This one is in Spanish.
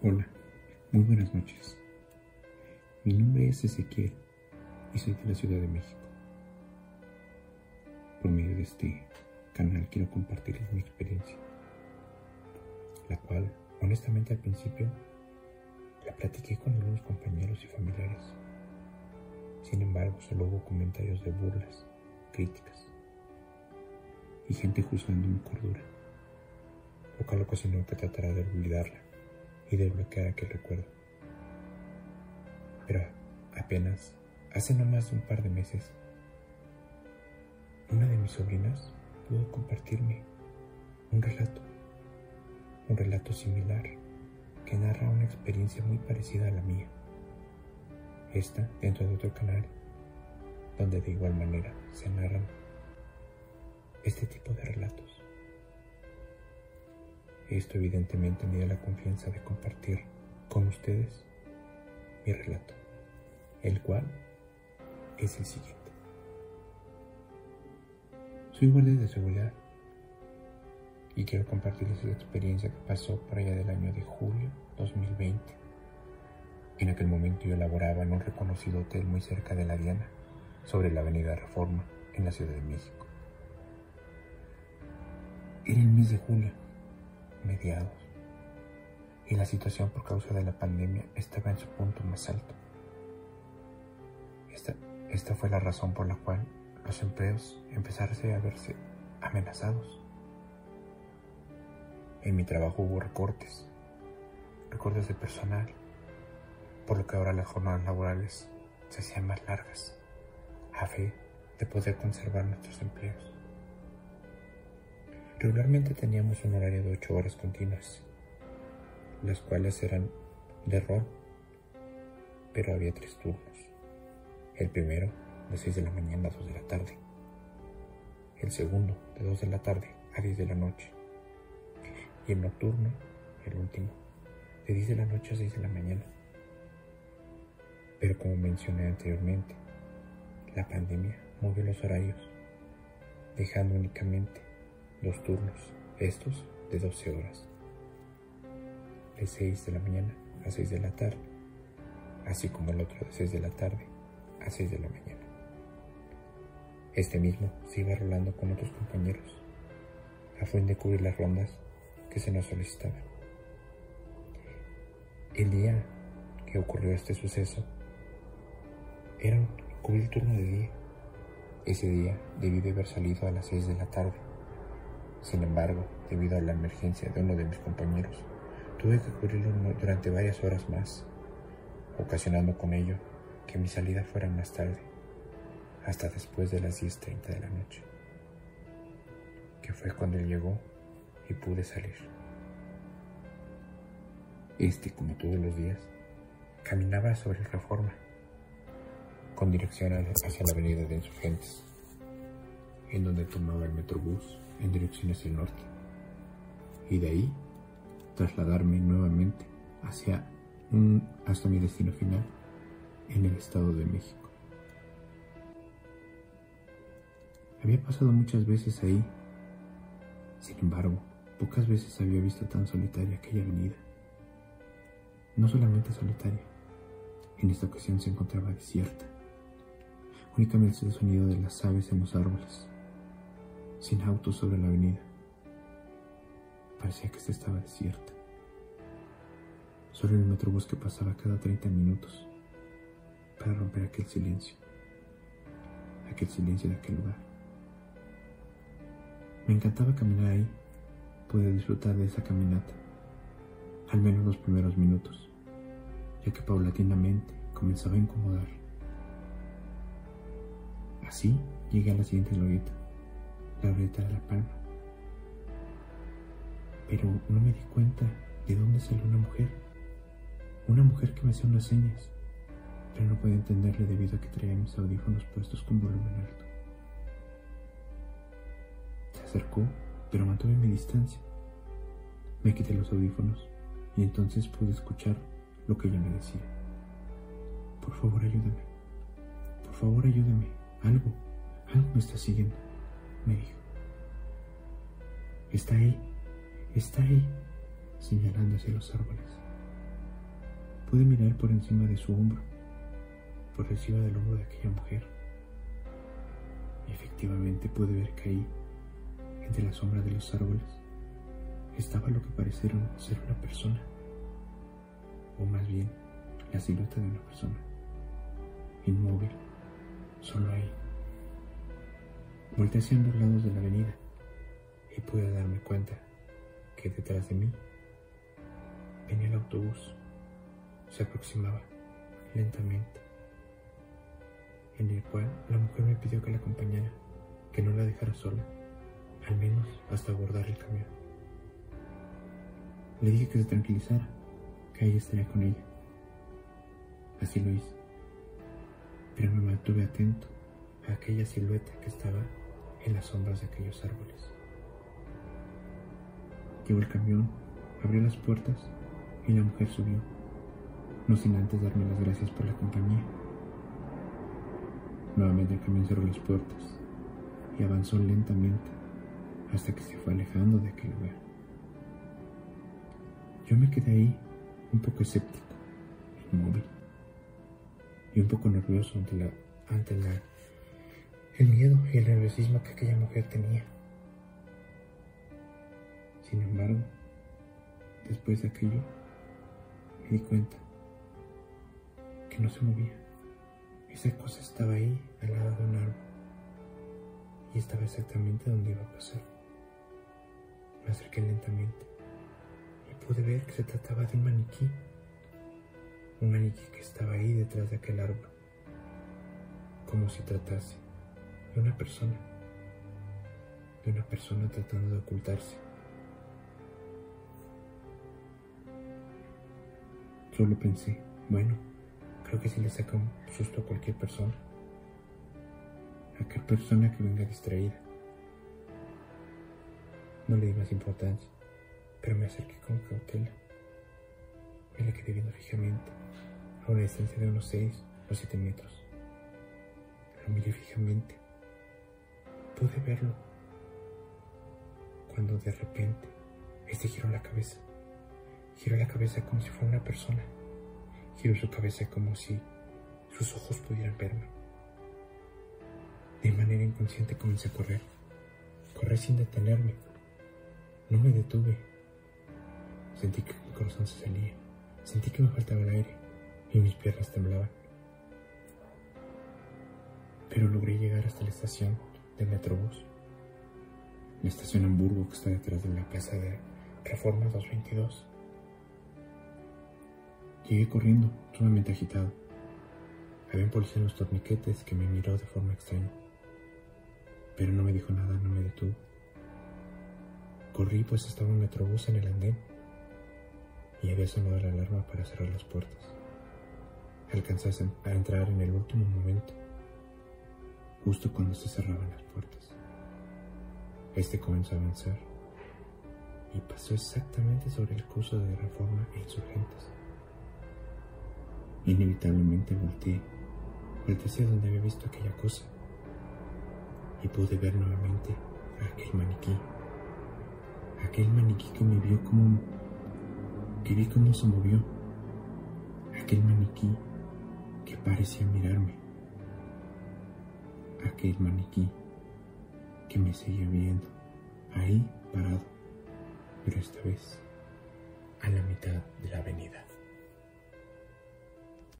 Hola, muy buenas noches. Mi nombre es Ezequiel y soy de la Ciudad de México. Por medio de este canal quiero compartirles mi experiencia, la cual honestamente al principio la platiqué con algunos compañeros y familiares. Sin embargo, solo hubo comentarios de burlas, críticas y gente juzgando mi cordura, lo cual que tratara de olvidarla y de bloquear aquel recuerdo. Pero apenas, hace no más de un par de meses, una de mis sobrinas pudo compartirme un relato, un relato similar que narra una experiencia muy parecida a la mía. Esta dentro de otro canal, donde de igual manera se narran este tipo de relatos. Esto evidentemente me da la confianza de compartir con ustedes mi relato, el cual es el siguiente. Soy guardia de seguridad y quiero compartirles la experiencia que pasó por allá del año de julio 2020. En aquel momento yo laboraba en un reconocido hotel muy cerca de la Diana, sobre la avenida Reforma, en la Ciudad de México. Era el mes de julio mediados, y la situación por causa de la pandemia estaba en su punto más alto. Esta, esta fue la razón por la cual los empleos empezaron a verse amenazados. En mi trabajo hubo recortes, recortes de personal, por lo que ahora las jornadas laborales se hacían más largas, a fe de poder conservar nuestros empleos. Regularmente teníamos un horario de 8 horas continuas, las cuales eran de rol, pero había tres turnos. El primero de 6 de la mañana a 2 de la tarde, el segundo de 2 de la tarde a 10 de la noche y el nocturno, el último, de 10 de la noche a 6 de la mañana. Pero como mencioné anteriormente, la pandemia movió los horarios, dejando únicamente dos turnos, estos de 12 horas, de 6 de la mañana a 6 de la tarde, así como el otro de 6 de la tarde a 6 de la mañana. Este mismo se iba rolando con otros compañeros, a fin de cubrir las rondas que se nos solicitaban. El día que ocurrió este suceso era cubrir el turno de día. Ese día debí de haber salido a las 6 de la tarde sin embargo, debido a la emergencia de uno de mis compañeros, tuve que cubrirlo durante varias horas más, ocasionando con ello que mi salida fuera más tarde, hasta después de las 10.30 de la noche, que fue cuando él llegó y pude salir. Este, como todos los días, caminaba sobre la reforma, con dirección hacia la avenida de Insurgentes, en donde tomaba el metrobús en dirección hacia el norte y de ahí trasladarme nuevamente hacia hasta mi destino final en el Estado de México. Había pasado muchas veces ahí, sin embargo, pocas veces había visto tan solitaria aquella avenida. No solamente solitaria, en esta ocasión se encontraba desierta. Únicamente el sonido de las aves en los árboles sin autos sobre la avenida. Parecía que esta estaba desierta. Solo el metrobús que pasaba cada 30 minutos para romper aquel silencio, aquel silencio de aquel lugar. Me encantaba caminar ahí, poder disfrutar de esa caminata, al menos los primeros minutos, ya que paulatinamente comenzaba a incomodar. Así llegué a la siguiente glorieta, la oreta de la palma. Pero no me di cuenta de dónde salió una mujer. Una mujer que me hacía unas señas, pero no podía entenderle debido a que traía mis audífonos puestos con volumen alto. Se acercó, pero mantuve mi distancia. Me quité los audífonos y entonces pude escuchar lo que ella me decía. Por favor, ayúdame. Por favor, ayúdame. Algo, algo me está siguiendo me dijo. Está ahí, está ahí, señalando hacia los árboles. Pude mirar por encima de su hombro, por encima del hombro de aquella mujer. Y efectivamente pude ver que ahí, entre la sombra de los árboles, estaba lo que parecía ser una persona, o más bien la silueta de una persona, inmóvil, solo ahí. Volté hacia ambos lados de la avenida y pude darme cuenta que detrás de mí venía el autobús. Se aproximaba lentamente, en el cual la mujer me pidió que la acompañara, que no la dejara sola, al menos hasta abordar el camión. Le dije que se tranquilizara, que ahí estaría con ella. Así lo hice, pero me mantuve atento a aquella silueta que estaba las sombras de aquellos árboles. Llegó el camión, abrió las puertas y la mujer subió, no sin antes darme las gracias por la compañía. Nuevamente el camión cerró las puertas y avanzó lentamente hasta que se fue alejando de aquel lugar. Yo me quedé ahí un poco escéptico, inmóvil y un poco nervioso ante la, ante la el miedo y el nerviosismo que aquella mujer tenía. Sin embargo, después de aquello, me di cuenta que no se movía. Esa cosa estaba ahí, al lado de un árbol, y estaba exactamente donde iba a pasar. Me acerqué lentamente y pude ver que se trataba de un maniquí, un maniquí que estaba ahí detrás de aquel árbol, como si tratase de una persona, de una persona tratando de ocultarse. Solo pensé, bueno, creo que si le saca un susto a cualquier persona, a cualquier persona que venga distraída. No le di más importancia, pero me acerqué con cautela. Me la quedé viendo fijamente, a una distancia de unos 6 o 7 metros. Lo miré fijamente Pude verlo cuando de repente este giró la cabeza. Giró la cabeza como si fuera una persona. Giró su cabeza como si sus ojos pudieran verme. De manera inconsciente comencé a correr. Corrí sin detenerme. No me detuve. Sentí que mi corazón se salía. Sentí que me faltaba el aire y mis piernas temblaban. Pero logré llegar hasta la estación de Metrobús. La estación Hamburgo que está detrás de la casa de Reforma 222. Llegué corriendo, sumamente agitado. Había un policía en los torniquetes que me miró de forma extraña. Pero no me dijo nada, no me detuvo. Corrí pues estaba un metrobús en el andén y había sonado la alarma para cerrar las puertas. Alcanzé a entrar en el último momento justo cuando se cerraban las puertas. Este comenzó a avanzar y pasó exactamente sobre el curso de reforma e insurgentes. Inevitablemente volteé, volteé hacia donde había visto aquella cosa y pude ver nuevamente a aquel maniquí. Aquel maniquí que me vio como... que vi cómo se movió. Aquel maniquí que parecía mirarme aquel maniquí que me seguía viendo, ahí parado, pero esta vez a la mitad